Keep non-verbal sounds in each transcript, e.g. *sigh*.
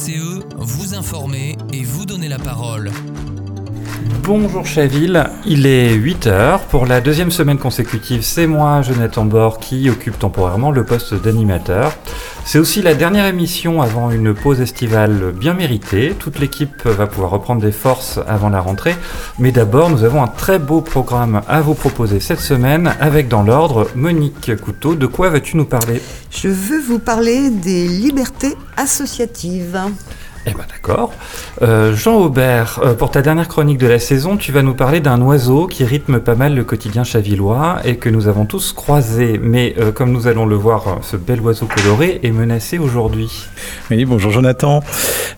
CCE, vous informer et vous donner la parole. Bonjour Chaville, il est 8h. Pour la deuxième semaine consécutive, c'est moi, Jonathan Bord, qui occupe temporairement le poste d'animateur. C'est aussi la dernière émission avant une pause estivale bien méritée. Toute l'équipe va pouvoir reprendre des forces avant la rentrée. Mais d'abord, nous avons un très beau programme à vous proposer cette semaine avec dans l'ordre Monique Couteau. De quoi vas-tu nous parler? Je veux vous parler des libertés associatives. Eh ben d'accord. Euh, Jean Aubert, euh, pour ta dernière chronique de la saison, tu vas nous parler d'un oiseau qui rythme pas mal le quotidien chavillois et que nous avons tous croisé. Mais euh, comme nous allons le voir, ce bel oiseau coloré est menacé aujourd'hui. Oui, bonjour Jonathan.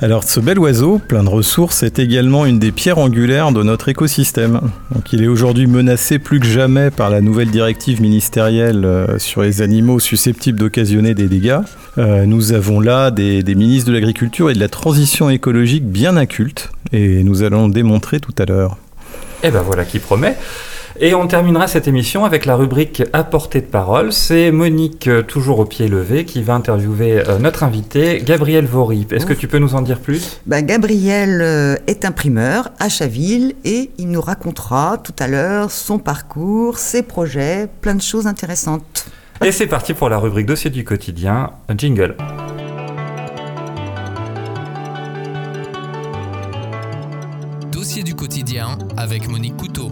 Alors ce bel oiseau, plein de ressources, est également une des pierres angulaires de notre écosystème. Donc il est aujourd'hui menacé plus que jamais par la nouvelle directive ministérielle sur les animaux susceptibles d'occasionner des dégâts. nous avons là des, ministres de l'Agriculture et de la Transition transition écologique bien inculte, et nous allons le démontrer tout à l'heure. Et eh ben voilà qui promet. Et on terminera cette émission avec la rubrique à portée de parole. C'est Monique, euh, toujours au pied levé, qui va interviewer euh, notre invité, Gabriel Vory. Est-ce que tu peux nous en dire plus? Ben, Gabriel euh, est imprimeur à Chaville et il nous racontera tout à l'heure son parcours, ses projets, plein de choses intéressantes. Et c'est parti pour la rubrique dossier du quotidien. Jingle. Avec Monique Couteau.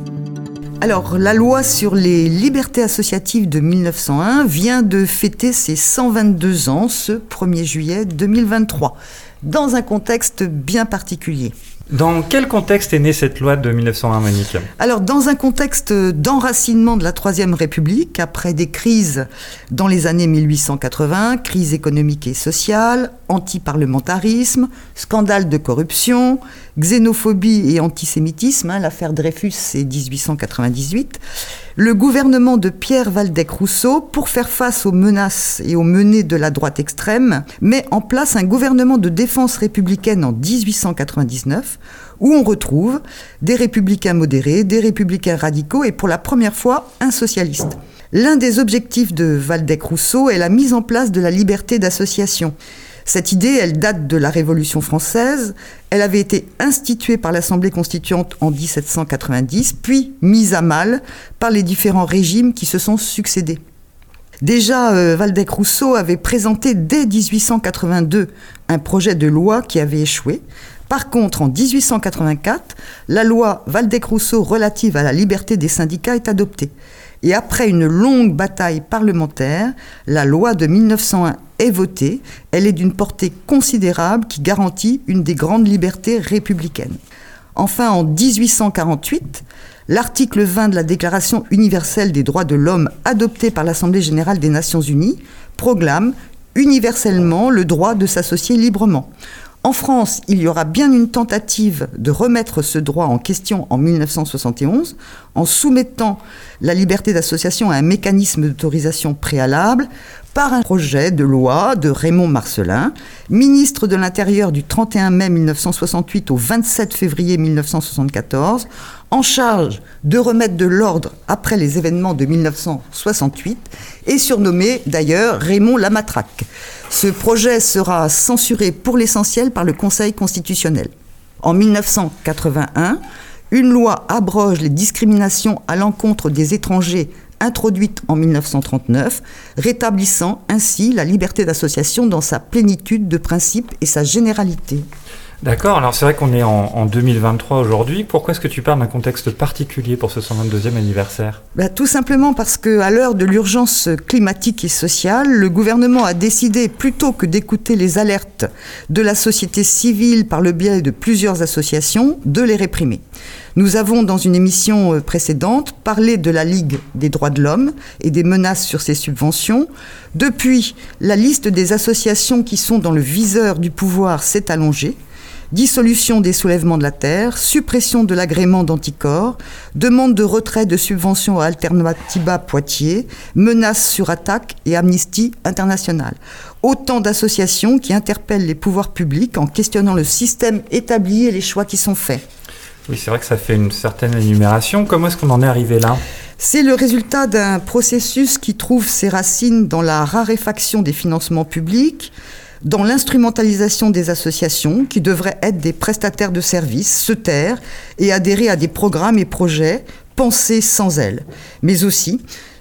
Alors, la loi sur les libertés associatives de 1901 vient de fêter ses 122 ans ce 1er juillet 2023, dans un contexte bien particulier. Dans quel contexte est née cette loi de 1901, Monique Alors, dans un contexte d'enracinement de la Troisième République, après des crises dans les années 1880, crise économique et sociale, anti-parlementarisme, scandale de corruption, xénophobie et antisémitisme, hein, l'affaire Dreyfus c'est 1898, le gouvernement de Pierre Valdec-Rousseau, pour faire face aux menaces et aux menées de la droite extrême, met en place un gouvernement de défense républicaine en 1899, où on retrouve des républicains modérés, des républicains radicaux et pour la première fois un socialiste. L'un des objectifs de Valdec-Rousseau est la mise en place de la liberté d'association. Cette idée, elle date de la Révolution française. Elle avait été instituée par l'Assemblée constituante en 1790, puis mise à mal par les différents régimes qui se sont succédés. Déjà, euh, Valdec-Rousseau avait présenté dès 1882 un projet de loi qui avait échoué. Par contre, en 1884, la loi Valdec-Rousseau relative à la liberté des syndicats est adoptée. Et après une longue bataille parlementaire, la loi de 1901 est votée. Elle est d'une portée considérable qui garantit une des grandes libertés républicaines. Enfin, en 1848, l'article 20 de la Déclaration universelle des droits de l'homme adoptée par l'Assemblée générale des Nations unies proclame universellement le droit de s'associer librement. En France, il y aura bien une tentative de remettre ce droit en question en 1971 en soumettant la liberté d'association à un mécanisme d'autorisation préalable par un projet de loi de Raymond Marcelin, ministre de l'Intérieur du 31 mai 1968 au 27 février 1974, en charge de remettre de l'ordre après les événements de 1968 et surnommé d'ailleurs Raymond Lamatraque. Ce projet sera censuré pour l'essentiel par le Conseil constitutionnel. En 1981, une loi abroge les discriminations à l'encontre des étrangers introduite en 1939, rétablissant ainsi la liberté d'association dans sa plénitude de principes et sa généralité. D'accord, alors c'est vrai qu'on est en, 2023 aujourd'hui. Pourquoi est-ce que tu parles d'un contexte particulier pour ce 122e anniversaire? Bah, Tout simplement parce qu'à l'heure de l'urgence climatique et sociale, le gouvernement a décidé, plutôt que d'écouter les alertes de la société civile par le biais de plusieurs associations, de les réprimer. Nous avons, dans une émission euh, précédente, parlé de la Ligue des droits de l'homme et des menaces sur ses subventions. Depuis, la liste des associations qui sont dans le viseur du pouvoir s'est allongée dissolution des soulèvements de la terre, suppression de l'agrément d'anticorps, demande de retrait de subventions à Alternativa Poitiers, menaces sur attaque et amnistie internationale. Autant d'associations qui interpellent les pouvoirs publics en questionnant le système établi et les choix qui sont faits. Oui, c'est vrai que ça fait une certaine énumération. Comment est-ce qu'on en est arrivé là? C'est le résultat d'un processus qui trouve ses racines dans la raréfaction des financements publics, dans l'instrumentalisation des associations qui devraient être des prestataires de services, se taire et adhérer à des programmes et projets pensés sans elles. Mais aussi,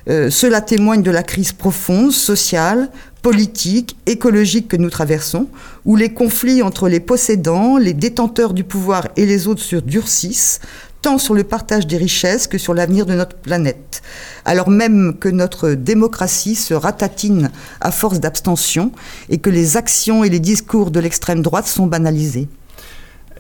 euh, cela témoigne de la crise profonde, sociale, politique, écologique que nous traversons, où les conflits entre les possédants, les détenteurs du pouvoir et les autres se durcissent, tant sur le partage des richesses que sur l'avenir de notre planète. Alors même que notre démocratie se ratatine à force d'abstention et que les actions et les discours de l'extrême droite sont banalisés.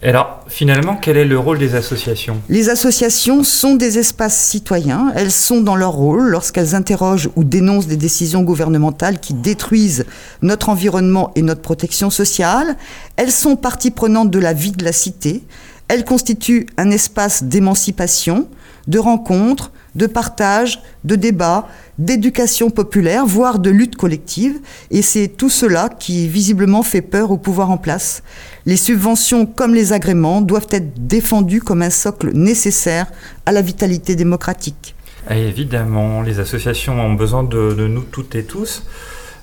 Alors, finalement, quel est le rôle des associations? Les associations sont des espaces citoyens. Elles sont dans leur rôle lorsqu'elles interrogent ou dénoncent des décisions gouvernementales qui détruisent notre environnement et notre protection sociale. Elles sont partie prenante de la vie de la cité. Elles constituent un espace d'émancipation, de rencontre, de partage, de débat, d'éducation populaire, voire de lutte collective. Et c'est tout cela qui visiblement fait peur au pouvoir en place. Les subventions comme les agréments doivent être défendus comme un socle nécessaire à la vitalité démocratique. évidemment, les associations ont besoin de nous toutes et tous.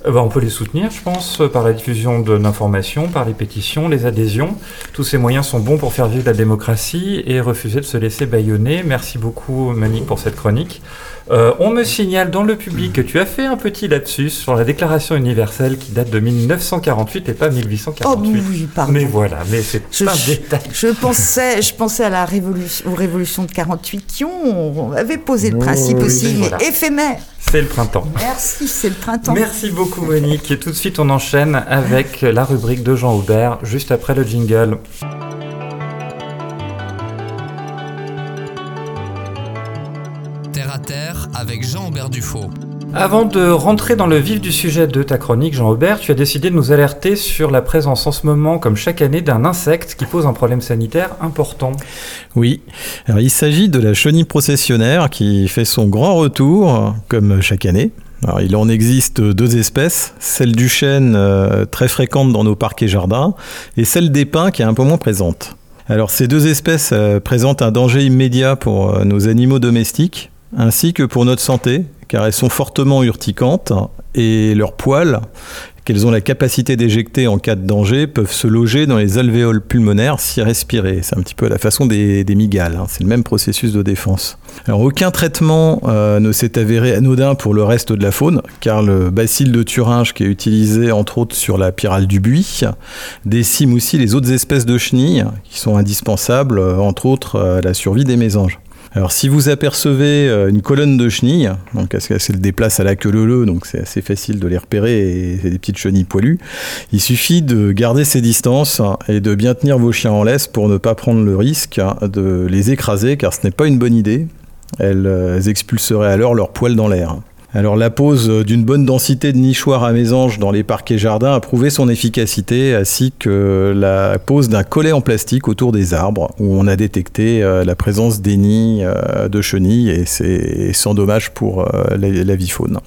Euh, bah, on peut les soutenir, je pense, par la diffusion de l'information, par les pétitions, les adhésions. Tous ces moyens sont bons pour faire vivre la démocratie et refuser de se laisser bâillonner. Merci beaucoup, Monique, pour cette chronique. Euh, on me signale dans le public que tu as fait un petit lapsus sur la Déclaration universelle qui date de 1948 et pas 1848. Oh oui, pardon. Mais voilà, mais c'est un détail. Je pensais, je pensais à la révolution, aux révolutions de 48 qui ont avait posé le principe aussi, mais éphémère. C'est le printemps. Merci, c'est le printemps. Merci beaucoup Monique. Et tout de suite on enchaîne avec la rubrique de Jean Aubert, juste après le jingle. Terre à terre avec Jean Aubert Dufaux. Avant de rentrer dans le vif du sujet de ta chronique, Jean-Aubert, tu as décidé de nous alerter sur la présence en ce moment, comme chaque année, d'un insecte qui pose un problème sanitaire important. Oui, Alors, il s'agit de la chenille processionnaire qui fait son grand retour, comme chaque année. Alors, il en existe deux espèces, celle du chêne euh, très fréquente dans nos parcs et jardins, et celle des pins qui est un peu moins présente. Alors ces deux espèces euh, présentent un danger immédiat pour euh, nos animaux domestiques, ainsi que pour notre santé, car elles sont fortement urticantes et leurs poils, qu'elles ont la capacité d'éjecter en cas de danger, peuvent se loger dans les alvéoles pulmonaires si respirées. C'est un petit peu à la façon des, migales, hein. c'est le même processus de défense. Alors aucun traitement euh, ne s'est avéré anodin pour le reste de la faune, car le bacille de Thuringe qui est utilisé entre autres sur la pyrale du buis décime aussi les autres espèces de chenilles qui sont indispensables, euh, entre autres à la survie des mésanges. Alors si vous apercevez euh, une colonne de chenilles, donc elles se déplace à la queue leu donc c'est assez facile de les repérer et c'est des petites chenilles poilues, il suffit de garder ces distances et de bien tenir vos chiens en laisse pour ne pas prendre le risque de les écraser car ce n'est pas une bonne idée. Elles euh, expulseraient alors leurs poils dans l'air. Alors la pose d'une bonne densité de nichoirs à mésanges dans les parcs et jardins a prouvé son efficacité, ainsi que la pose d'un collet en plastique autour des arbres, où on a détecté euh, la présence des nids euh, de chenilles, et c'est sans dommage pour euh, la, vie faune.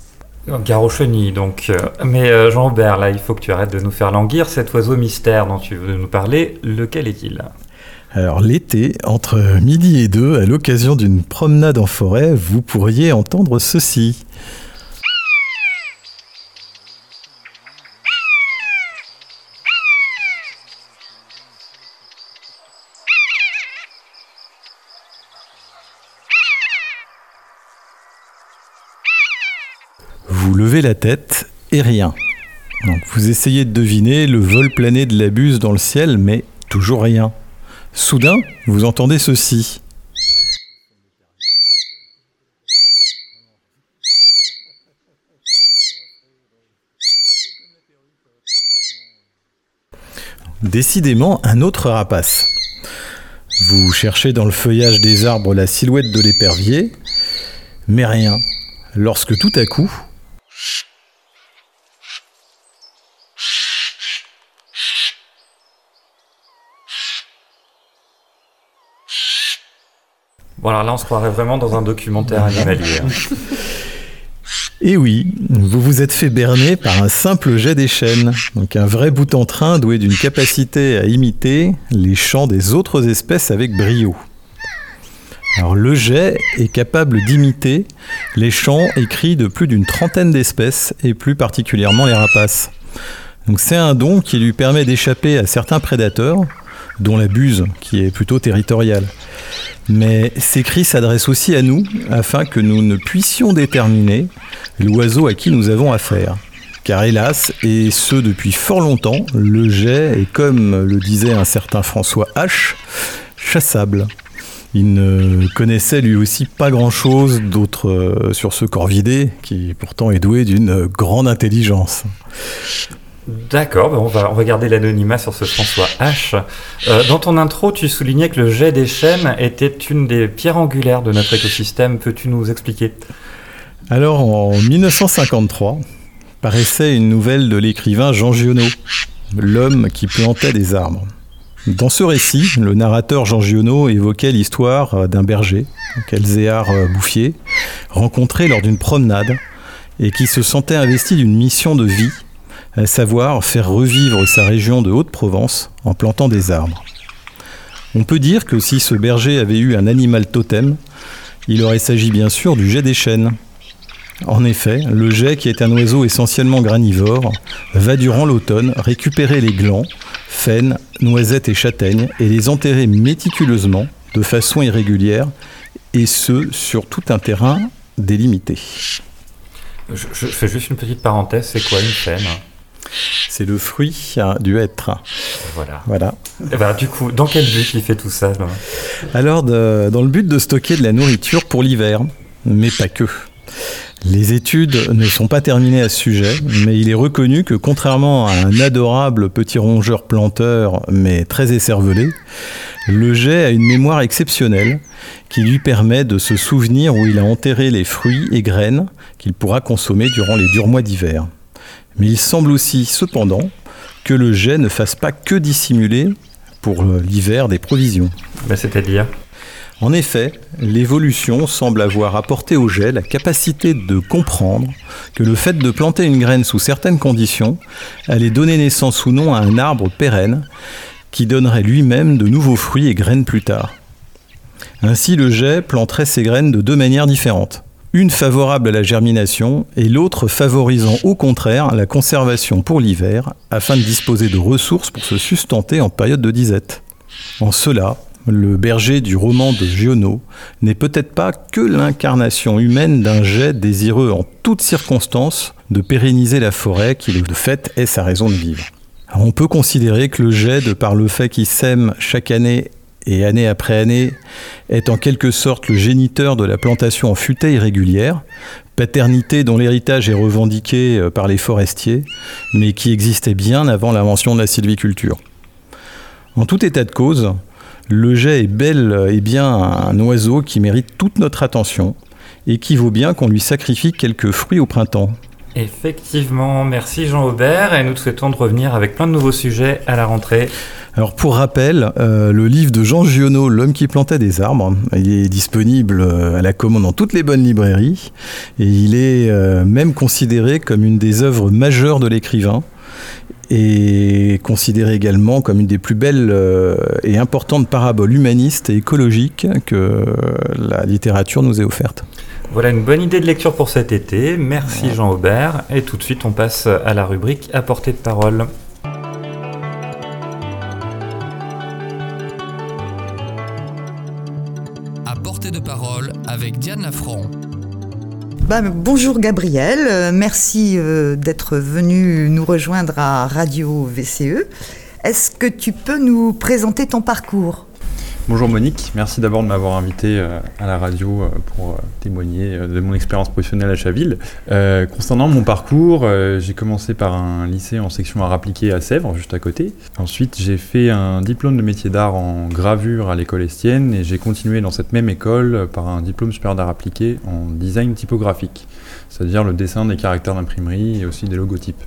Gare aux chenilles, donc. Mais Jean-Bert, là, il faut que tu arrêtes de nous faire languir cet oiseau mystère dont tu veux nous parler. Lequel est-il? Alors l'été, entre midi et deux, à l'occasion d'une promenade en forêt, vous pourriez entendre ceci. Vous levez la tête et rien. Donc vous essayez de deviner le vol plané de la buse dans le ciel, mais toujours rien. Soudain, vous entendez ceci. Décidément un autre rapace. Vous cherchez dans le feuillage des arbres la silhouette de l'épervier, mais rien. Lorsque tout à coup, Voilà, là on se croirait vraiment dans un documentaire animalier. Et oui, vous vous êtes fait berner par un simple jet des chaînes, donc un vrai bout en train doué d'une capacité à imiter les chants des autres espèces avec brio. Alors le jet est capable d'imiter les chants écrits de plus d'une trentaine d'espèces et plus particulièrement les rapaces. Donc c'est un don qui lui permet d'échapper à certains prédateurs, dont la buse, qui est plutôt territoriale. Mais ces cris s'adressent aussi à nous afin que nous ne puissions déterminer l'oiseau à qui nous avons affaire. Car hélas, et ce depuis fort longtemps, le jet est, comme le disait un certain François H, chassable. Il ne connaissait lui aussi pas grand-chose d'autre euh, sur ce corvidé, qui pourtant est doué d'une grande intelligence. D'accord, ben on, va, garder l'anonymat sur ce François H. Euh, dans ton intro, tu soulignais que le jet des chênes était une des pierres angulaires de notre écosystème. Peux-tu nous expliquer? Alors, en 1953, paraissait une nouvelle de l'écrivain Jean Giono, L'homme qui plantait des arbres. Dans ce récit, le narrateur Jean Giono évoquait l'histoire d'un berger, Elzéar Bouffier, rencontré lors d'une promenade et qui se sentait investi d'une mission de vie, à savoir faire revivre sa région de Haute-Provence en plantant des arbres. On peut dire que si ce berger avait eu un animal totem, il aurait s'agi bien sûr du jet des chênes, en effet, le jet, qui est un oiseau essentiellement granivore, va durant l'automne récupérer les glands, faines, noisettes et châtaignes et les enterrer méticuleusement, de façon irrégulière, et ce, sur tout un terrain délimité. Je, fais juste une petite parenthèse, c'est quoi une faine? C'est le fruit hein, du être. Voilà. voilà. Et eh ben, du coup, dans quel but il fait tout ça Alors, dans le but de stocker de la nourriture pour l'hiver, mais pas que. Les études ne sont pas terminées à ce sujet, mais il est reconnu que contrairement à un adorable petit rongeur planteur, mais très écervelé, le jet a une mémoire exceptionnelle qui lui permet de se souvenir où il a enterré les fruits et graines qu'il pourra consommer durant les durs mois d'hiver. Mais il semble aussi, cependant, que le jet ne fasse pas que dissimuler pour l'hiver des provisions. Bah, c'est-à-dire? En effet, l'évolution semble avoir apporté au jet la capacité de comprendre que le fait de planter une graine sous certaines conditions allait donner naissance ou non à un arbre pérenne qui donnerait lui-même de nouveaux fruits et graines plus tard. Ainsi, le jet planterait ses graines de deux manières différentes. Une favorable à la germination et l'autre favorisant au contraire la conservation pour l'hiver afin de disposer de ressources pour se sustenter en période de disette. En cela, le berger du roman de Giono, n'est peut-être pas que l'incarnation humaine d'un jet désireux en toutes circonstances de pérenniser la forêt qui de fait est sa raison de vivre. on peut considérer que le jet, de par le fait qu'il sème chaque année et année après année, est en quelque sorte le géniteur de la plantation en futaie irrégulière, paternité dont l'héritage est revendiqué euh, par les forestiers, mais qui existait bien avant l'invention de la sylviculture. En tout état de cause, le jet est bel et bien un oiseau qui mérite toute notre attention et qui vaut bien qu'on lui sacrifie quelques fruits au printemps. Effectivement, merci Jean Aubert et nous te souhaitons de revenir avec plein de nouveaux sujets à la rentrée. Alors pour rappel, euh, le livre de Jean Giono, L'homme qui plantait des arbres, est disponible euh, à la commande dans toutes les bonnes librairies et il est euh, même considéré comme une des œuvres majeures de l'écrivain est considéré également comme une des plus belles et importantes paraboles humanistes et écologiques que la littérature nous ait offerte. Voilà une bonne idée de lecture pour cet été. Merci Jean Aubert. Et tout de suite, on passe à la rubrique à portée de parole. À portée de parole avec Diane Lafranc. Bah, bonjour Gabriel, euh, merci euh, d'être venu nous rejoindre à Radio VCE. Est-ce que tu peux nous présenter ton parcours? Bonjour Monique, merci d'abord de m'avoir invité euh, à la radio euh, pour euh, témoigner de mon expérience professionnelle à Chaville. concernant mon parcours, j'ai commencé par un lycée en section art appliqué à Sèvres, juste à côté. Ensuite, j'ai fait un diplôme de métier d'art en gravure à l'école Estienne et j'ai continué dans cette même école par un diplôme supérieur d'art appliqué en design typographique, c'est-à-dire le dessin des caractères d'imprimerie et aussi des logotypes.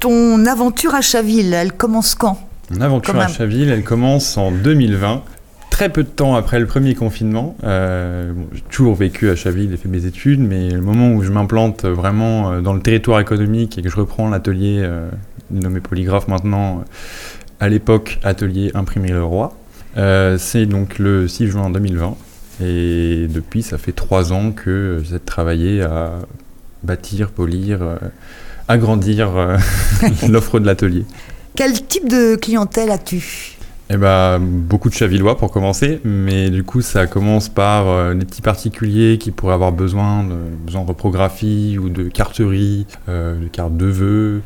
ton aventure à Chaville, elle commence quand? Mon aventure à Chaville, elle commence en 2020, très peu de temps après le premier confinement. Euh, j'ai toujours vécu à Chaville et fait mes études, mais le moment où je m'implante vraiment euh, dans le territoire économique et que je reprends l'atelier euh, nommé Polygraphe maintenant, à l'époque atelier Imprimer le Roi, c'est donc le 6 juin 2020. Et depuis, ça fait trois ans que j'essaie de travailler à bâtir, polir, agrandir *laughs* l'offre de l'atelier. Quel type de clientèle as-tu eh ben, beaucoup de chavillois pour commencer, mais du coup ça commence par euh, les petits particuliers qui pourraient avoir besoin de, besoin de reprographie ou de carterie, euh, de cartes de vœux,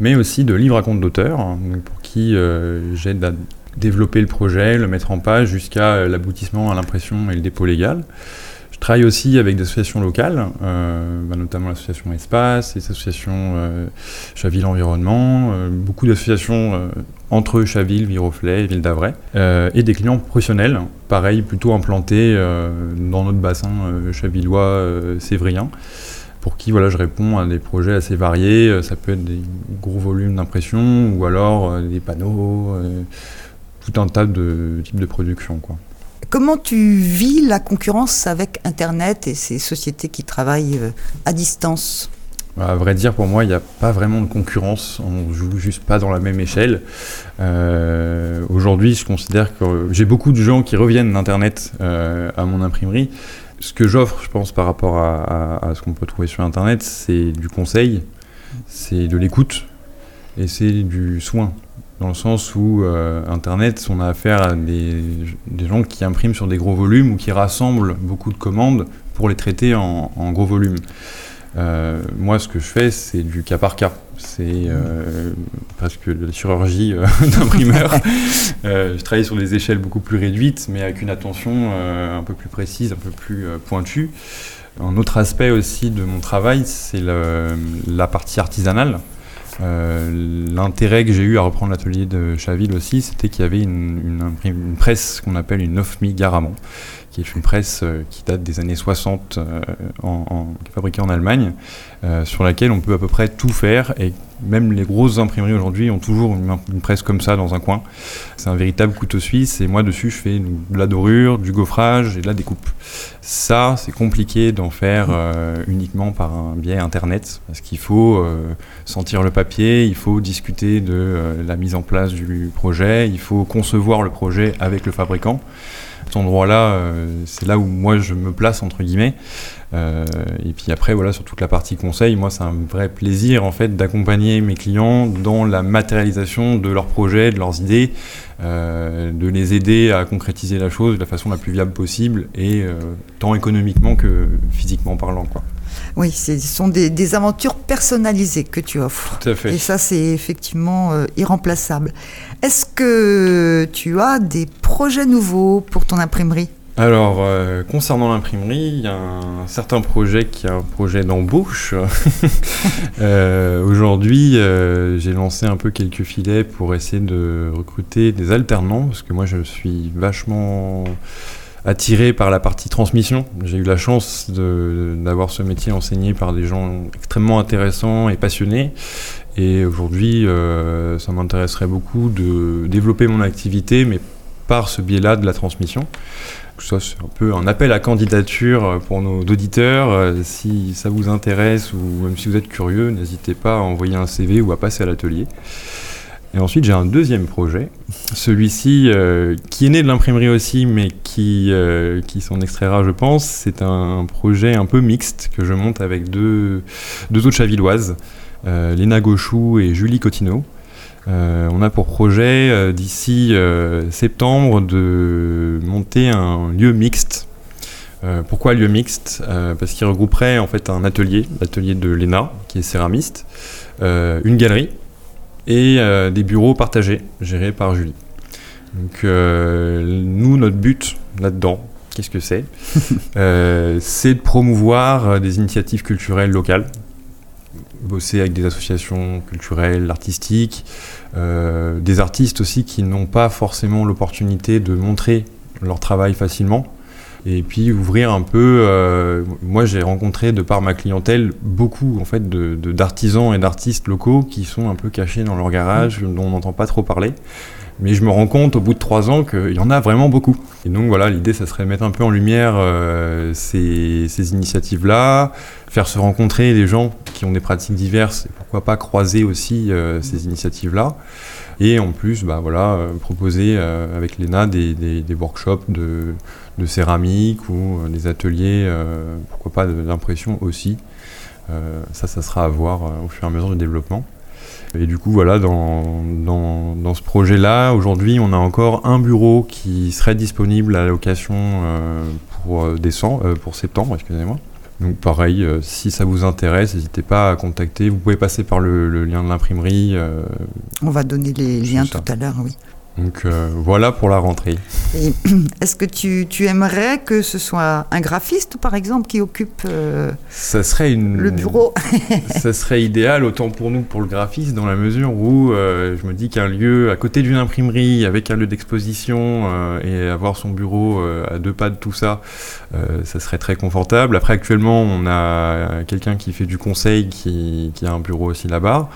mais aussi de livres à compte d'auteur, hein, pour qui euh, j'aide à développer le projet, le mettre en page jusqu'à l'aboutissement à l'impression et le dépôt légal. Je travaille aussi avec des associations locales, euh, bah, notamment l'association Espace, les associations euh, Chaville Environnement, euh, beaucoup d'associations entre Chaville, Viroflay Ville d'Avray, et des clients professionnels, pareil, plutôt implantés dans notre bassin chavillois sévrien pour qui voilà, je réponds à des projets assez variés. Ça peut être des gros volumes d'impression ou alors des panneaux, tout un tas de types de production. Comment tu vis la concurrence avec Internet et ces sociétés qui travaillent euh, à distance? À vrai dire, pour moi, il n'y a pas vraiment de concurrence. On joue juste pas dans la même échelle. Euh, aujourd'hui, je considère que j'ai beaucoup de gens qui reviennent d'Internet euh, à mon imprimerie. Ce que j'offre, je pense, par rapport à ce qu'on peut trouver sur Internet, c'est du conseil, c'est de l'écoute et c'est du soin dans le sens où euh, Internet, on a affaire à des, gens qui impriment sur des gros volumes ou qui rassemblent beaucoup de commandes pour les traiter en, gros volumes. Euh, moi, ce que je fais, c'est du cas par cas. C'est euh, presque la chirurgie *laughs* d'imprimeur. je travaille sur des échelles beaucoup plus réduites, mais avec une attention un peu plus précise, un peu plus pointue. Un autre aspect aussi de mon travail, c'est la partie artisanale. Euh, l'intérêt que j'ai eu à reprendre l'atelier de Chaville aussi, c'était qu'il y avait une, une, presse qu'on appelle une Nofmi Garamond, qui est une presse euh, qui date des années 60, euh, en, fabriquée en Allemagne, sur laquelle on peut à peu près tout faire et même les grosses imprimeries aujourd'hui ont toujours une, presse comme ça dans un coin. C'est un véritable couteau suisse et moi dessus je fais de la dorure, du gaufrage et de la découpe. Ça, c'est compliqué d'en faire euh, uniquement par un biais internet parce qu'il faut euh, sentir le papier, il faut discuter de euh, la mise en place du projet, il faut concevoir le projet avec le fabricant. Cet endroit-là, c'est là où moi je me place entre guillemets. Euh, et puis après, voilà, sur toute la partie conseil, moi, c'est un vrai plaisir en fait d'accompagner mes clients dans la matérialisation de leurs projets, de leurs idées, euh, de les aider à concrétiser la chose de la façon la plus viable possible et euh, tant économiquement que physiquement parlant, quoi. Oui, ce sont des, aventures personnalisées que tu offres. Tout à fait. Et ça, c'est effectivement irremplaçable. Est-ce que tu as des projets nouveaux pour ton imprimerie? Alors, euh, concernant l'imprimerie, il y a un certain projet qui est un projet d'embauche. *laughs* Euh, aujourd'hui, euh, j'ai lancé un peu quelques filets pour essayer de recruter des alternants, parce que moi, je suis vachement attiré par la partie transmission. J'ai eu la chance d'avoir ce métier enseigné par des gens extrêmement intéressants et passionnés. Et aujourd'hui, ça m'intéresserait beaucoup de développer mon activité, mais par ce biais-là de la transmission ça c'est un peu un appel à candidature pour nos auditeurs. Euh, si ça vous intéresse ou même si vous êtes curieux, n'hésitez pas à envoyer un CV ou à passer à l'atelier. Et ensuite, j'ai un deuxième projet. Celui-ci, euh, qui est né de l'imprimerie aussi, mais qui, euh, s'en extraira, je pense. C'est un projet un peu mixte que je monte avec deux, deux autres chavilloises, Léna Gauchou et Julie Cotineau. Euh, on a pour projet euh, d'ici euh, septembre de monter un lieu mixte. pourquoi lieu mixte? Parce qu'il regrouperait en fait un atelier, l'atelier de Léna, qui est céramiste, une galerie et des bureaux partagés, gérés par Julie. Donc nous, notre but là-dedans, qu'est-ce que c'est? *laughs* C'est de promouvoir des initiatives culturelles locales, bosser avec des associations culturelles, artistiques, euh, des artistes aussi qui n'ont pas forcément l'opportunité de montrer leur travail facilement. Et puis ouvrir un peu. Euh, moi, j'ai rencontré de par ma clientèle beaucoup en fait d'artisans et d'artistes locaux qui sont un peu cachés dans leur garage, dont on n'entend pas trop parler. Mais je me rends compte au bout de trois ans qu'il y en a vraiment beaucoup. Et donc voilà, l'idée, ça serait mettre un peu en lumière euh, ces, initiatives-là, faire se rencontrer des gens qui ont des pratiques diverses, et pourquoi pas croiser aussi euh, ces initiatives-là. Et en plus, bah, voilà, euh, proposer avec l'ENA des, des, des, workshops de, de, céramique ou des ateliers, pourquoi pas d'impression aussi. ça, ça sera à voir au fur et à mesure du développement. Et du coup, voilà, dans, dans, dans ce projet-là, aujourd'hui, on a encore un bureau qui serait disponible à la location pour, décembre, pour septembre, excusez-moi. Donc pareil, euh, si ça vous intéresse, n'hésitez pas à contacter. Vous pouvez passer par le, lien de l'imprimerie. Euh, On va donner les liens tout à l'heure, oui. Donc euh, voilà pour la rentrée. *clears throat* Est-ce que tu, aimerais que ce soit un graphiste, par exemple, qui occupe ça serait une, le bureau *laughs* Ça serait idéal, autant pour nous, pour le graphiste, dans la mesure où je me dis qu'un lieu à côté d'une imprimerie, avec un lieu d'exposition et avoir son bureau à deux pas de tout ça, ça serait très confortable. Après, actuellement, on a quelqu'un qui fait du conseil, qui, qui a un bureau aussi là-bas.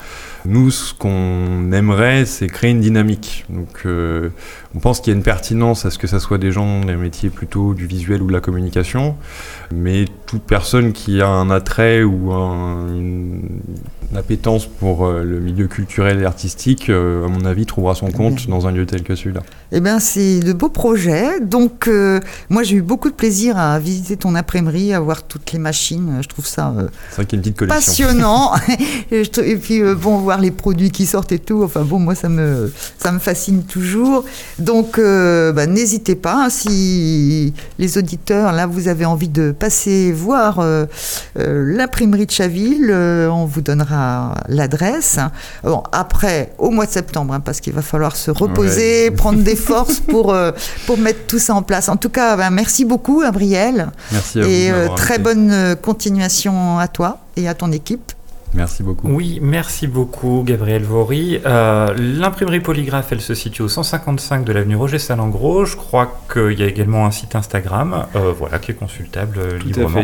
Nous, ce qu'on aimerait, c'est créer une dynamique. Donc, euh, on pense qu'il y a une pertinence à ce que ça soit des gens des métiers plutôt du visuel ou de la communication, mais toute personne qui a un attrait ou une, appétence pour euh, le milieu culturel et artistique, euh, à mon avis, trouvera son compte dans un lieu tel que celui-là. Eh bien, c'est de beaux projets. Donc, moi, j'ai eu beaucoup de plaisir à visiter ton imprimerie, à voir toutes les machines. Je trouve ça passionnant. *laughs* et puis, bon, voir les produits qui sortent et tout. Enfin bon, moi ça me, ça me fascine toujours. Donc euh, bah, n'hésitez pas, hein, si les auditeurs, là vous avez envie de passer voir euh, euh, l'imprimerie de Chaville, on vous donnera l'adresse. Bon, après, au mois de septembre, hein, parce qu'il va falloir se reposer, *laughs* prendre des forces pour, pour mettre tout ça en place. En tout cas, bah, merci beaucoup, Gabriel. Merci à Et très bonne continuation à toi et à ton équipe. Merci beaucoup. Oui, merci beaucoup, Gabriel Vaury. Euh, l'imprimerie Polygraphe, elle se situe au 155 de l'avenue Roger Salengros. Je crois qu'il y a également un site Instagram, euh, voilà, qui est consultable euh, tout librement.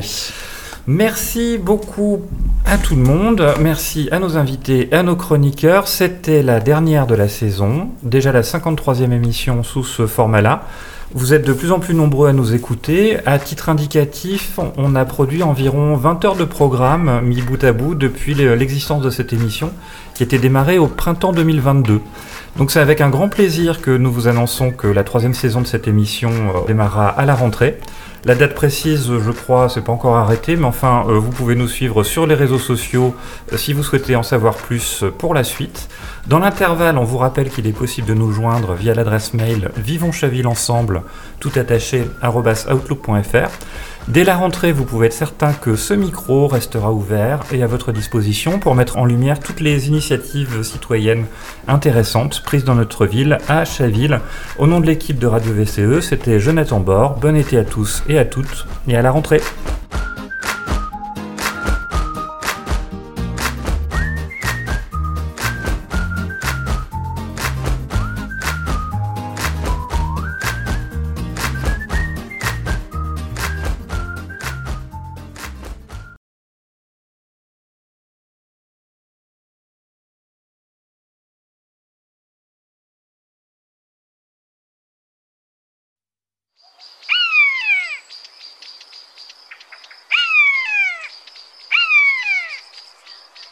Merci beaucoup à tout le monde. Merci à nos invités à nos chroniqueurs. C'était la dernière de la saison, déjà la 53e émission sous ce format-là. Vous êtes de plus en plus nombreux à nous écouter. À titre indicatif, on a produit environ 20 heures de programme mis bout à bout depuis l'existence de cette émission qui était démarrée au printemps 2022. Donc c'est avec un grand plaisir que nous vous annonçons que la troisième saison de cette émission euh, démarrera à la rentrée. La date précise, je crois, c'est pas encore arrêté, mais enfin, euh, vous pouvez nous suivre sur les réseaux sociaux euh, si vous souhaitez en savoir plus pour la suite. Dans l'intervalle, on vous rappelle qu'il est possible de nous joindre via l'adresse mail vivonschaville ensemble, tout attaché, outlook.fr. Dès la rentrée, vous pouvez être certain que ce micro restera ouvert et à votre disposition pour mettre en lumière toutes les initiatives citoyennes intéressantes prises dans notre ville, à Chaville. Au nom de l'équipe de Radio VCE, c'était Jonathan Bord. Bon été à tous et à toutes et à la rentrée.